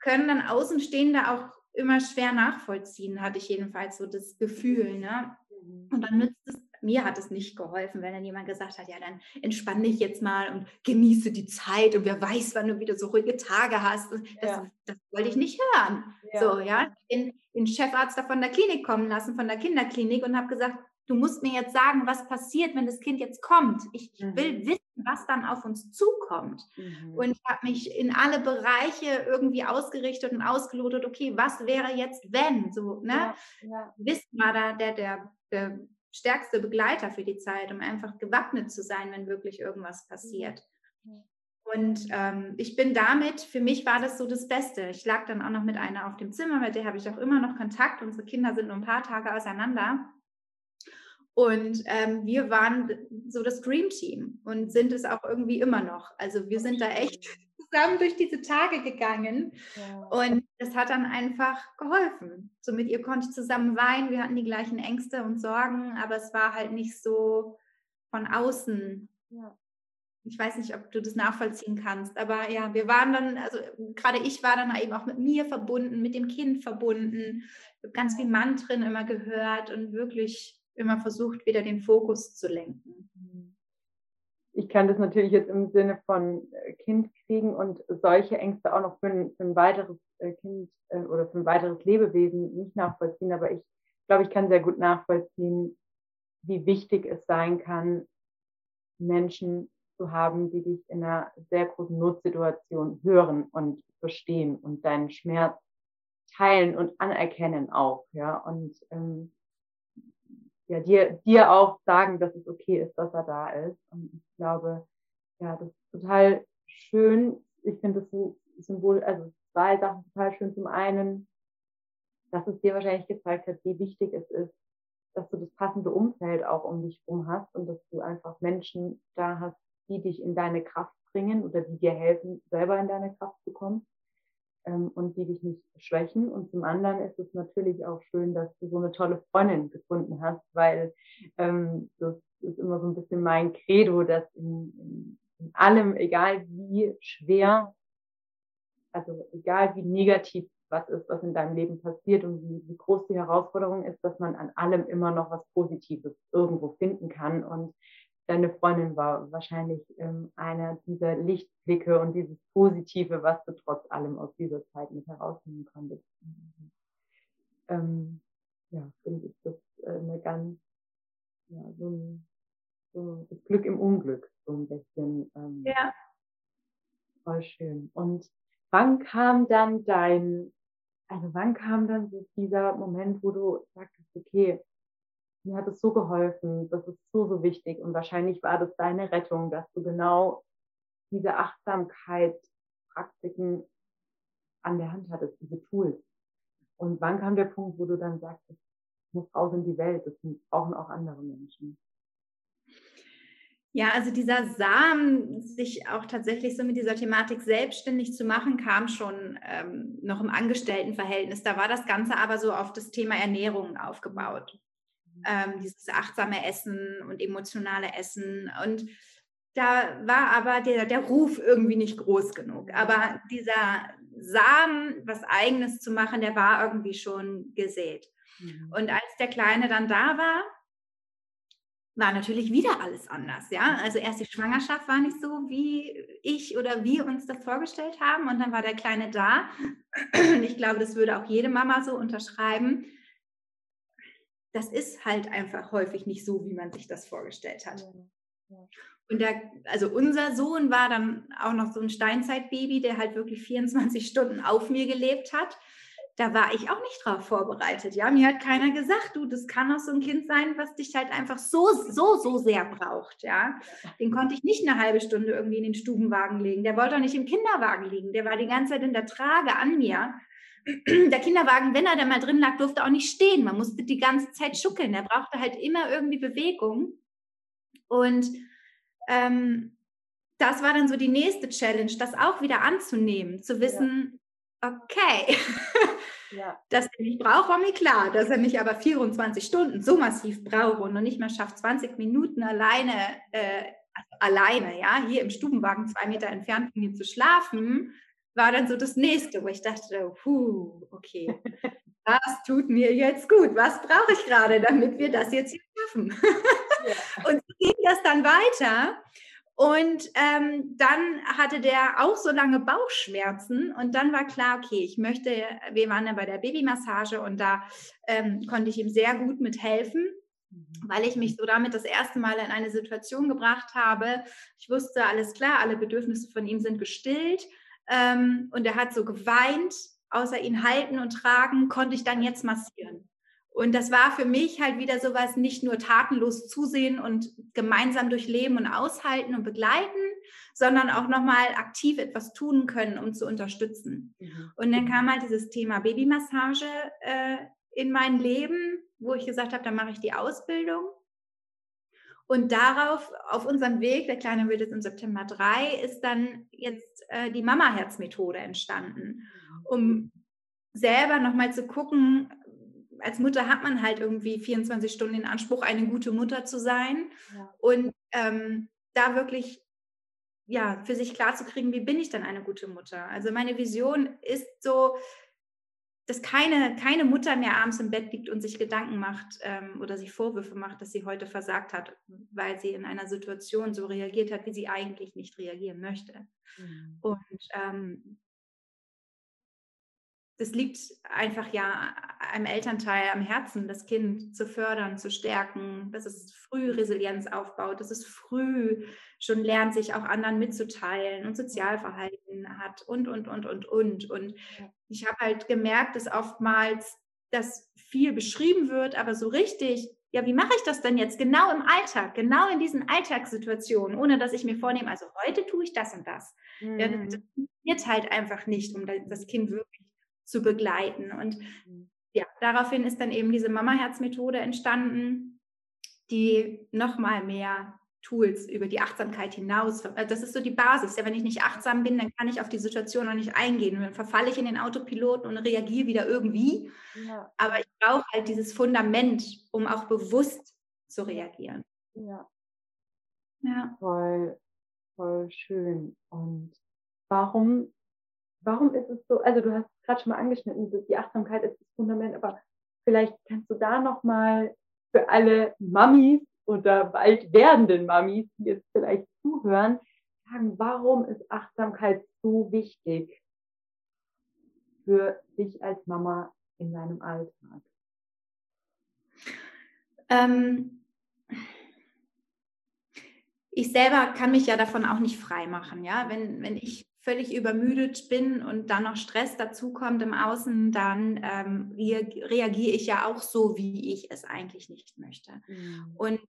B: können dann Außenstehende auch immer schwer nachvollziehen, hatte ich jedenfalls so das Gefühl. Ne? Mhm. Und dann nützt es mir hat es nicht geholfen, wenn dann jemand gesagt hat, ja, dann entspann dich jetzt mal und genieße die Zeit und wer weiß, wann du wieder so ruhige Tage hast. Das, ja. das wollte ich nicht hören. Ja. So, ja, den, den Chefarzt da von der Klinik kommen lassen, von der Kinderklinik und habe gesagt, du musst mir jetzt sagen, was passiert, wenn das Kind jetzt kommt. Ich mhm. will wissen, was dann auf uns zukommt. Mhm. Und ich habe mich in alle Bereiche irgendwie ausgerichtet und ausgelotet, okay, was wäre jetzt, wenn? So, ne? Ja, ja. Wissen war da der, der, der stärkste Begleiter für die Zeit, um einfach gewappnet zu sein, wenn wirklich irgendwas passiert. Und ähm, ich bin damit, für mich war das so das Beste. Ich lag dann auch noch mit einer auf dem Zimmer, mit der habe ich auch immer noch Kontakt. Unsere Kinder sind nur ein paar Tage auseinander. Und ähm, wir waren so das Dream Team und sind es auch irgendwie immer noch. Also wir sind da echt zusammen durch diese Tage gegangen ja. und das hat dann einfach geholfen. So mit ihr konnte ich zusammen weinen, wir hatten die gleichen Ängste und Sorgen, aber es war halt nicht so von außen. Ja. Ich weiß nicht, ob du das nachvollziehen kannst, aber ja, wir waren dann, also gerade ich war dann eben auch mit mir verbunden, mit dem Kind verbunden, ganz viel Mantren immer gehört und wirklich immer versucht, wieder den Fokus zu lenken.
A: Ich kann das natürlich jetzt im Sinne von äh, Kind kriegen und solche Ängste auch noch für ein, für ein weiteres äh, Kind äh, oder für ein weiteres Lebewesen nicht nachvollziehen, aber ich glaube, ich kann sehr gut nachvollziehen, wie wichtig es sein kann, Menschen zu haben, die dich in einer sehr großen Notsituation hören und verstehen und deinen Schmerz teilen und anerkennen auch, ja, und ähm, ja, dir, dir auch sagen, dass es okay ist, dass er da ist. Und ich glaube, ja, das ist total schön. Ich finde das Symbol, also zwei Sachen total schön. Zum einen, dass es dir wahrscheinlich gezeigt hat, wie wichtig es ist, dass du das passende Umfeld auch um dich herum hast und dass du einfach Menschen da hast, die dich in deine Kraft bringen oder die dir helfen, selber in deine Kraft zu kommen ähm, und die dich nicht schwächen. Und zum anderen ist es natürlich auch schön, dass du so eine tolle Freundin gefunden hast, weil ähm, das ist immer so ein bisschen mein Credo, dass in, in, in allem, egal wie schwer, also egal wie negativ was ist, was in deinem Leben passiert und wie, wie groß die Herausforderung ist, dass man an allem immer noch was Positives irgendwo finden kann. Und deine Freundin war wahrscheinlich ähm, einer dieser Lichtblicke und dieses Positive, was du trotz allem aus dieser Zeit mit herausnehmen konntest. Ähm, ja, finde ich das äh, eine ganz, ja, so, ein, so das Glück im Unglück, so ein bisschen. Ähm, ja. Voll schön. Und wann kam dann dein, also wann kam dann so dieser Moment, wo du sagtest, okay, mir hat es so geholfen, das ist so, so wichtig und wahrscheinlich war das deine Rettung, dass du genau diese Achtsamkeitspraktiken an der Hand hattest, diese Tools. Und wann kam der Punkt, wo du dann sagst, ich muss raus in die Welt, das brauchen auch andere Menschen?
B: Ja, also dieser Samen, sich auch tatsächlich so mit dieser Thematik selbstständig zu machen, kam schon ähm, noch im Angestelltenverhältnis. Da war das Ganze aber so auf das Thema Ernährung aufgebaut ähm, dieses achtsame Essen und emotionale Essen. Und da war aber der, der Ruf irgendwie nicht groß genug. Aber dieser Samen, was eigenes zu machen, der war irgendwie schon gesät. Mhm. Und als der Kleine dann da war, war natürlich wieder alles anders, ja. Also erst die Schwangerschaft war nicht so, wie ich oder wir uns das vorgestellt haben. Und dann war der Kleine da. Und ich glaube, das würde auch jede Mama so unterschreiben das ist halt einfach häufig nicht so, wie man sich das vorgestellt hat. Und der, also unser Sohn war dann auch noch so ein Steinzeitbaby, der halt wirklich 24 Stunden auf mir gelebt hat. Da war ich auch nicht drauf vorbereitet. Ja, mir hat keiner gesagt, du, das kann auch so ein Kind sein, was dich halt einfach so, so, so sehr braucht. Ja, den konnte ich nicht eine halbe Stunde irgendwie in den Stubenwagen legen. Der wollte auch nicht im Kinderwagen liegen. Der war die ganze Zeit in der Trage an mir der Kinderwagen, wenn er da mal drin lag, durfte auch nicht stehen. Man musste die ganze Zeit schuckeln. Er brauchte halt immer irgendwie Bewegung. Und ähm, das war dann so die nächste Challenge, das auch wieder anzunehmen, zu wissen, ja. okay, ja. dass er mich braucht, war mir klar, dass er mich aber 24 Stunden so massiv braucht und noch nicht mehr schafft, 20 Minuten alleine, äh, alleine, ja, hier im Stubenwagen zwei Meter entfernt von mir zu schlafen, war dann so das nächste, wo ich dachte, puh, okay, das tut mir jetzt gut. Was brauche ich gerade, damit wir das jetzt hier schaffen? Ja. Und so ging das dann weiter. Und ähm, dann hatte der auch so lange Bauchschmerzen und dann war klar, okay, ich möchte, wir waren ja bei der Babymassage und da ähm, konnte ich ihm sehr gut mithelfen, mhm. weil ich mich so damit das erste Mal in eine Situation gebracht habe. Ich wusste, alles klar, alle Bedürfnisse von ihm sind gestillt ähm, und er hat so geweint, außer ihn halten und tragen, konnte ich dann jetzt massieren. Und das war für mich halt wieder sowas, nicht nur tatenlos zusehen und gemeinsam durchleben und aushalten und begleiten, sondern auch nochmal aktiv etwas tun können, um zu unterstützen. Mhm. Und dann kam halt dieses Thema Babymassage äh, in mein Leben, wo ich gesagt habe, dann mache ich die Ausbildung. Und darauf, auf unserem Weg, der Kleine wird jetzt im September drei, ist dann jetzt äh, die Mama-Herz-Methode entstanden, um selber nochmal zu gucken, als Mutter hat man halt irgendwie 24 Stunden in Anspruch, eine gute Mutter zu sein. Ja. Und ähm, da wirklich ja, für sich klar zu kriegen, wie bin ich denn eine gute Mutter? Also meine Vision ist so, dass keine, keine Mutter mehr abends im Bett liegt und sich Gedanken macht ähm, oder sich Vorwürfe macht, dass sie heute versagt hat, weil sie in einer Situation so reagiert hat, wie sie eigentlich nicht reagieren möchte. Mhm. Und ähm, das liegt einfach ja einem Elternteil am Herzen, das Kind zu fördern, zu stärken, dass es früh Resilienz aufbaut, dass es früh schon lernt, sich auch anderen mitzuteilen und Sozialverhalten hat und, und, und, und, und. Und ich habe halt gemerkt, dass oftmals das viel beschrieben wird, aber so richtig, ja, wie mache ich das denn jetzt genau im Alltag, genau in diesen Alltagssituationen, ohne dass ich mir vornehme, also heute tue ich das und das. Mhm. Ja, das funktioniert halt einfach nicht, um das Kind wirklich zu begleiten. Und mhm. ja, daraufhin ist dann eben diese Mama-Herz-Methode entstanden, die nochmal mehr Tools über die Achtsamkeit hinaus. Äh, das ist so die Basis. Ja, wenn ich nicht achtsam bin, dann kann ich auf die Situation noch nicht eingehen. Und dann verfalle ich in den Autopiloten und reagiere wieder irgendwie. Ja. Aber ich brauche halt dieses Fundament, um auch bewusst zu reagieren.
A: Ja. Ja. Voll, voll schön. Und warum, warum ist es so, also du hast gerade schon mal angeschnitten, die Achtsamkeit ist das Fundament, aber vielleicht kannst du da nochmal für alle Mamis oder bald werdenden Mamis, die jetzt vielleicht zuhören, sagen, warum ist Achtsamkeit so wichtig für dich als Mama in deinem Alltag?
B: Ähm, ich selber kann mich ja davon auch nicht frei machen. Ja? Wenn, wenn ich völlig übermüdet bin und dann noch Stress dazukommt im Außen, dann ähm, reagiere ich ja auch so, wie ich es eigentlich nicht möchte. Mhm. Und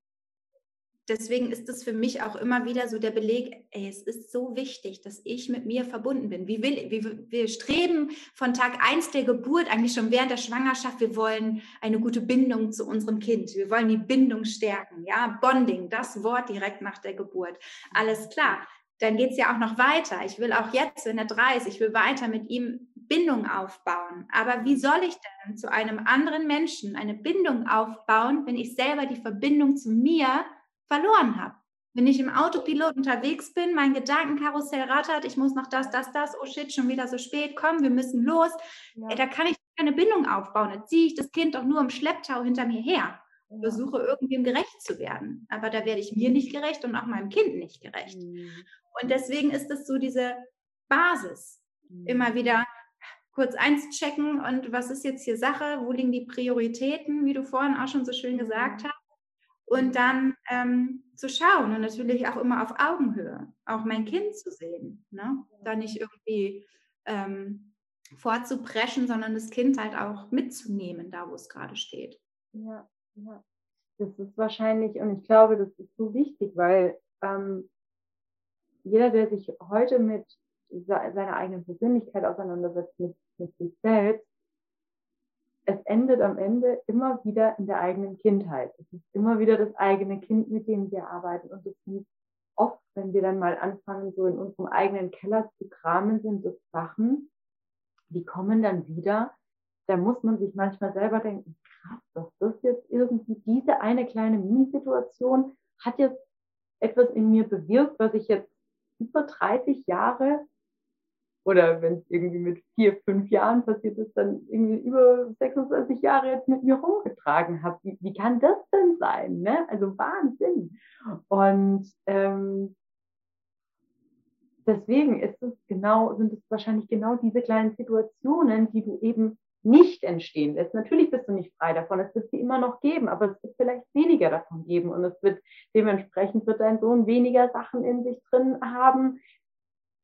B: deswegen ist es für mich auch immer wieder so der Beleg, ey, es ist so wichtig, dass ich mit mir verbunden bin. Wie will, wie, wir streben von Tag 1 der Geburt, eigentlich schon während der Schwangerschaft, wir wollen eine gute Bindung zu unserem Kind. Wir wollen die Bindung stärken. Ja, Bonding, das Wort direkt nach der Geburt. Alles klar dann geht es ja auch noch weiter. Ich will auch jetzt, wenn er drei ist, ich will weiter mit ihm Bindung aufbauen. Aber wie soll ich denn zu einem anderen Menschen eine Bindung aufbauen, wenn ich selber die Verbindung zu mir verloren habe? Wenn ich im Autopilot unterwegs bin, mein Gedankenkarussell rattert, ich muss noch das, das, das, oh shit, schon wieder so spät, komm, wir müssen los. Ja. Da kann ich keine Bindung aufbauen. Da ziehe ich das Kind doch nur im Schlepptau hinter mir her. Ja. Versuche irgendwem gerecht zu werden. Aber da werde ich mir nicht gerecht und auch meinem Kind nicht gerecht. Mhm. Und deswegen ist es so diese Basis, mhm. immer wieder kurz eins checken und was ist jetzt hier Sache, wo liegen die Prioritäten, wie du vorhin auch schon so schön mhm. gesagt hast. Und dann ähm, zu schauen und natürlich auch immer auf Augenhöhe, auch mein Kind zu sehen. Ne? Da nicht irgendwie ähm, vorzupreschen, sondern das Kind halt auch mitzunehmen, da wo es gerade steht.
A: Ja, ja. Das ist wahrscheinlich, und ich glaube, das ist so wichtig, weil ähm, jeder, der sich heute mit seiner eigenen Persönlichkeit auseinandersetzt, mit, mit sich selbst, es endet am Ende immer wieder in der eigenen Kindheit. Es ist immer wieder das eigene Kind, mit dem wir arbeiten. Und das sind oft, wenn wir dann mal anfangen, so in unserem eigenen Keller zu kramen, sind das Sachen, die kommen dann wieder. Da muss man sich manchmal selber denken, krass, dass das jetzt irgendwie, diese eine kleine Minisituation hat jetzt etwas in mir bewirkt, was ich jetzt über 30 Jahre oder wenn es irgendwie mit vier, fünf Jahren passiert ist, dann irgendwie über 26 Jahre jetzt mit mir rumgetragen habe. Wie, wie kann das denn sein? Ne? Also Wahnsinn. Und ähm, deswegen ist es genau, sind es wahrscheinlich genau diese kleinen Situationen, die du eben nicht entstehen lässt. Natürlich bist du nicht frei davon, es wird sie immer noch geben, aber es wird vielleicht weniger davon geben und es wird dementsprechend wird dein Sohn weniger Sachen in sich drin haben,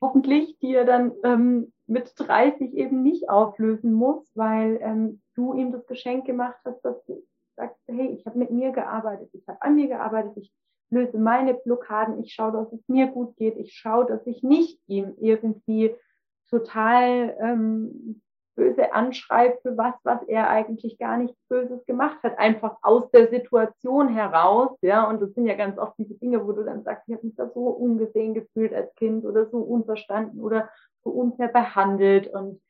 A: hoffentlich, die er dann ähm, mit 30 eben nicht auflösen muss, weil ähm, du ihm das Geschenk gemacht hast, dass du sagst, hey, ich habe mit mir gearbeitet, ich habe an mir gearbeitet, ich löse meine Blockaden, ich schaue, dass es mir gut geht, ich schaue, dass ich nicht ihm irgendwie total ähm, böse anschreibt für was, was er eigentlich gar nichts Böses gemacht hat, einfach aus der Situation heraus, ja, und das sind ja ganz oft diese Dinge, wo du dann sagst, ich habe mich da so ungesehen gefühlt als Kind oder so unverstanden oder so unfair behandelt. Und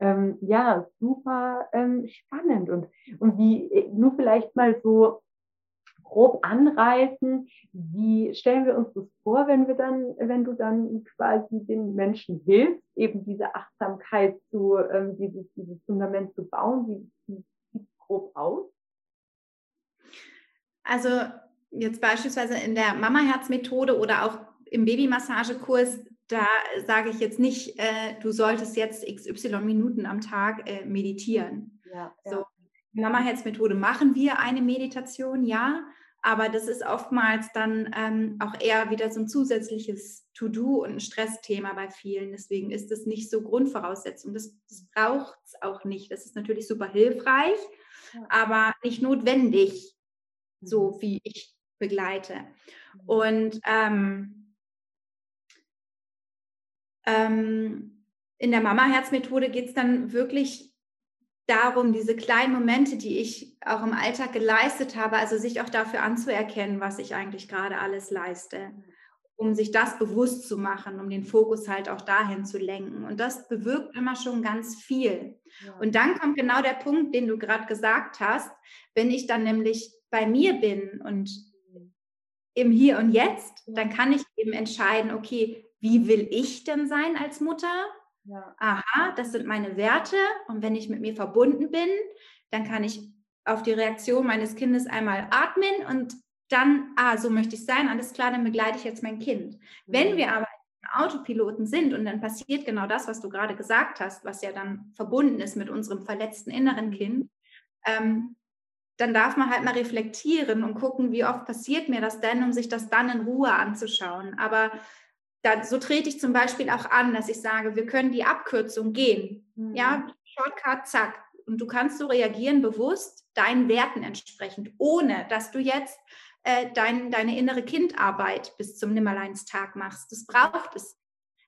A: ähm, ja, super ähm, spannend. Und, und wie, äh, nur vielleicht mal so grob anreißen, wie stellen wir uns das vor, wenn wir dann, wenn du dann quasi den Menschen hilfst, eben diese Achtsamkeit zu, ähm, dieses, dieses Fundament zu bauen, wie, wie sieht es grob aus?
B: Also jetzt beispielsweise in der Mama-Herz-Methode oder auch im Babymassagekurs, da sage ich jetzt nicht, äh, du solltest jetzt XY Minuten am Tag äh, meditieren. Ja, ja. So, Mama-Herz-Methode machen wir eine Meditation, ja, aber das ist oftmals dann ähm, auch eher wieder so ein zusätzliches To-Do und ein Stressthema bei vielen. Deswegen ist das nicht so Grundvoraussetzung. Das, das braucht es auch nicht. Das ist natürlich super hilfreich, ja. aber nicht notwendig, so mhm. wie ich begleite. Mhm. Und ähm, ähm, in der Mama-Herz-Methode geht es dann wirklich darum, diese kleinen Momente, die ich auch im Alltag geleistet habe, also sich auch dafür anzuerkennen, was ich eigentlich gerade alles leiste, um sich das bewusst zu machen, um den Fokus halt auch dahin zu lenken. Und das bewirkt immer schon ganz viel. Ja. Und dann kommt genau der Punkt, den du gerade gesagt hast, wenn ich dann nämlich bei mir bin und im Hier und Jetzt, dann kann ich eben entscheiden, okay, wie will ich denn sein als Mutter? Ja. Aha, das sind meine Werte und wenn ich mit mir verbunden bin, dann kann ich auf die Reaktion meines Kindes einmal atmen und dann, ah, so möchte ich sein, alles klar, dann begleite ich jetzt mein Kind. Mhm. Wenn wir aber Autopiloten sind und dann passiert genau das, was du gerade gesagt hast, was ja dann verbunden ist mit unserem verletzten inneren mhm. Kind, ähm, dann darf man halt mal reflektieren und gucken, wie oft passiert mir das denn, um sich das dann in Ruhe anzuschauen. Aber da, so trete ich zum Beispiel auch an, dass ich sage, wir können die Abkürzung gehen. Mhm. Ja, Shortcut, zack. Und du kannst so reagieren bewusst deinen Werten entsprechend, ohne dass du jetzt äh, dein, deine innere Kindarbeit bis zum Nimmerleinstag machst. Das braucht es.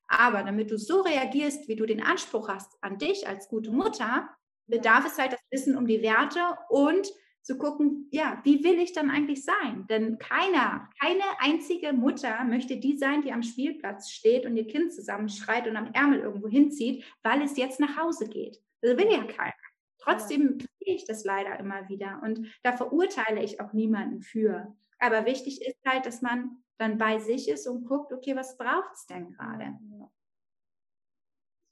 B: Aber damit du so reagierst, wie du den Anspruch hast an dich als gute Mutter, bedarf es halt das Wissen um die Werte und zu gucken, ja, wie will ich dann eigentlich sein? Denn keiner, keine einzige Mutter möchte die sein, die am Spielplatz steht und ihr Kind zusammenschreit und am Ärmel irgendwo hinzieht, weil es jetzt nach Hause geht. Das will ja keiner. Trotzdem sehe ich das leider immer wieder und da verurteile ich auch niemanden für. Aber wichtig ist halt, dass man dann bei sich ist und guckt, okay, was braucht es denn gerade?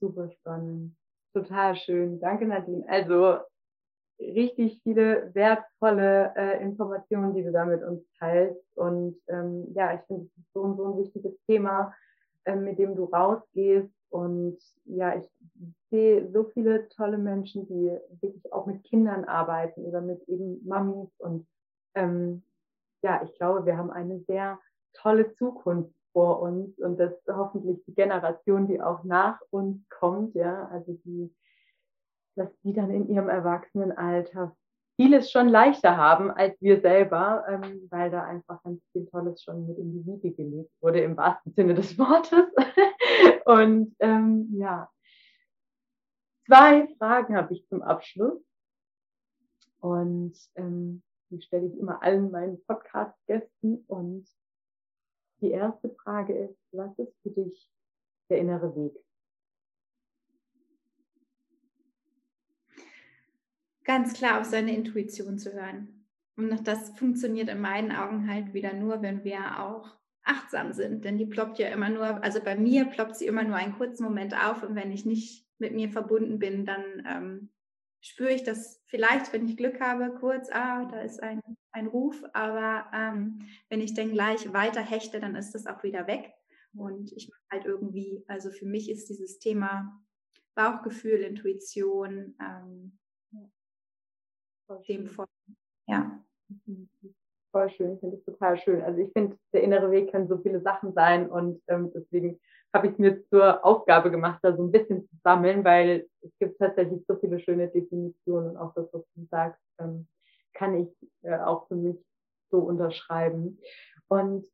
A: Super spannend. Total schön. Danke, Nadine. Also richtig viele wertvolle äh, Informationen, die du da mit uns teilst. Und ähm, ja, ich finde, es ist so so ein wichtiges Thema, äh, mit dem du rausgehst. Und ja, ich sehe so viele tolle Menschen, die wirklich auch mit Kindern arbeiten oder mit eben Mamis. Und ähm, ja, ich glaube, wir haben eine sehr tolle Zukunft vor uns und das hoffentlich die Generation, die auch nach uns kommt, ja, also die dass die dann in ihrem Erwachsenenalter vieles schon leichter haben als wir selber, ähm, weil da einfach ganz viel Tolles schon mit in die Wiege gelegt wurde, im wahrsten Sinne des Wortes. Und ähm, ja, zwei Fragen habe ich zum Abschluss. Und ähm, die stelle ich immer allen meinen Podcast-Gästen. Und die erste Frage ist, was ist für dich der innere Weg?
B: ganz klar auf seine Intuition zu hören. Und das funktioniert in meinen Augen halt wieder nur, wenn wir auch achtsam sind. Denn die ploppt ja immer nur, also bei mir ploppt sie immer nur einen kurzen Moment auf. Und wenn ich nicht mit mir verbunden bin, dann ähm, spüre ich das vielleicht, wenn ich Glück habe, kurz, ah, da ist ein, ein Ruf. Aber ähm, wenn ich dann gleich weiter hechte, dann ist das auch wieder weg. Und ich mache halt irgendwie, also für mich ist dieses Thema Bauchgefühl, Intuition, ähm, dem folgen. Ja.
A: Voll schön, finde ich total schön. Also ich finde, der innere Weg kann so viele Sachen sein und ähm, deswegen habe ich mir zur Aufgabe gemacht, da so ein bisschen zu sammeln, weil es gibt tatsächlich so viele schöne Definitionen und auch das, was du sagst, ähm, kann ich äh, auch für mich so unterschreiben. Und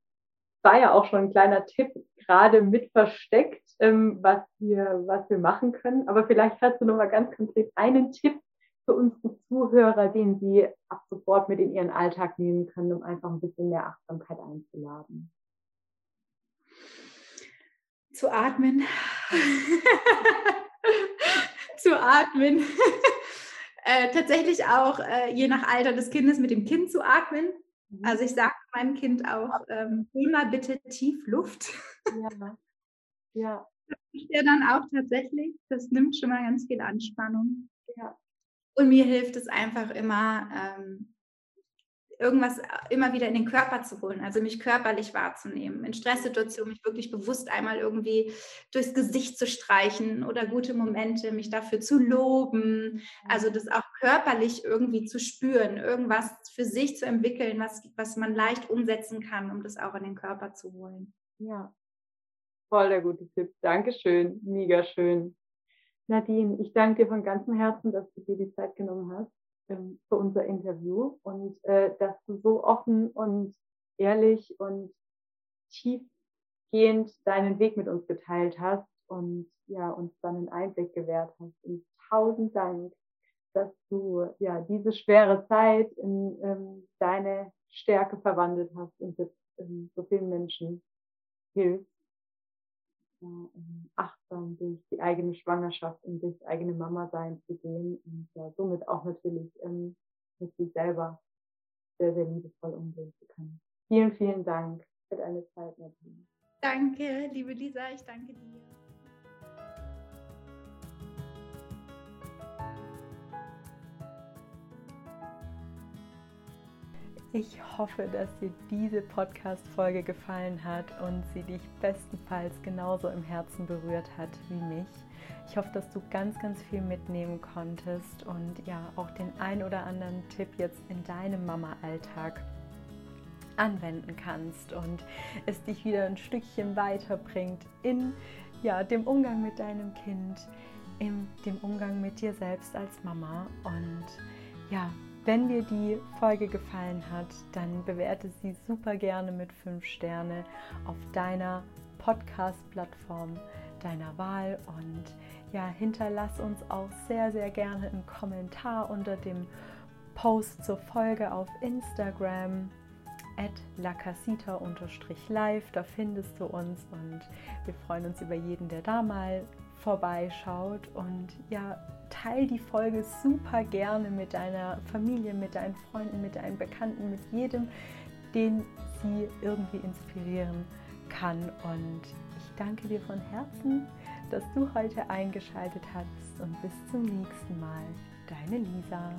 A: war ja auch schon ein kleiner Tipp gerade mit versteckt, ähm, was, wir, was wir machen können. Aber vielleicht hast du noch mal ganz konkret einen Tipp für unsere Zuhörer, den sie ab sofort mit in ihren Alltag nehmen können, um einfach ein bisschen mehr Achtsamkeit einzuladen.
B: Zu atmen. zu atmen. äh, tatsächlich auch äh, je nach Alter des Kindes mit dem Kind zu atmen. Mhm. Also ich sage meinem Kind auch, ähm, mal bitte tief Luft. Ja. ja. Das ist ja dann auch tatsächlich, das nimmt schon mal ganz viel Anspannung. Ja. Und mir hilft es einfach immer, ähm, irgendwas immer wieder in den Körper zu holen, also mich körperlich wahrzunehmen, in Stresssituationen mich wirklich bewusst einmal irgendwie durchs Gesicht zu streichen oder gute Momente, mich dafür zu loben, also das auch körperlich irgendwie zu spüren, irgendwas für sich zu entwickeln, was, was man leicht umsetzen kann, um das auch in den Körper zu holen.
A: Ja, voll der gute Tipp. Dankeschön, mega schön. Nadine, ich danke dir von ganzem Herzen, dass du dir die Zeit genommen hast für unser Interview und äh, dass du so offen und ehrlich und tiefgehend deinen Weg mit uns geteilt hast und ja, uns dann einen Einblick gewährt hast. Und tausend Dank, dass du ja diese schwere Zeit in ähm, deine Stärke verwandelt hast und jetzt ähm, so vielen Menschen hilfst achtsam durch die eigene Schwangerschaft und durchs eigene Mama-Sein zu gehen und ja, somit auch natürlich ähm, mit sich selber sehr, sehr liebevoll umgehen zu können. Vielen, vielen Dank für deine Zeit, Nadine.
B: Danke, liebe Lisa, ich danke dir.
C: Ich hoffe, dass dir diese Podcast-Folge gefallen hat und sie dich bestenfalls genauso im Herzen berührt hat wie mich. Ich hoffe, dass du ganz, ganz viel mitnehmen konntest und ja auch den ein oder anderen Tipp jetzt in deinem Mama-Alltag anwenden kannst und es dich wieder ein Stückchen weiterbringt in ja, dem Umgang mit deinem Kind, in dem Umgang mit dir selbst als Mama und ja, wenn dir die Folge gefallen hat, dann bewerte sie super gerne mit 5 Sterne auf deiner Podcast-Plattform deiner Wahl. Und ja, hinterlass uns auch sehr, sehr gerne einen Kommentar unter dem Post zur Folge auf Instagram at lacasita-live, da findest du uns und wir freuen uns über jeden, der da mal vorbeischaut. Und ja, teil die Folge super gerne mit deiner Familie, mit deinen Freunden, mit deinen Bekannten, mit jedem, den sie irgendwie inspirieren kann. Und ich danke dir von Herzen, dass du heute eingeschaltet hast und bis zum nächsten Mal. Deine Lisa.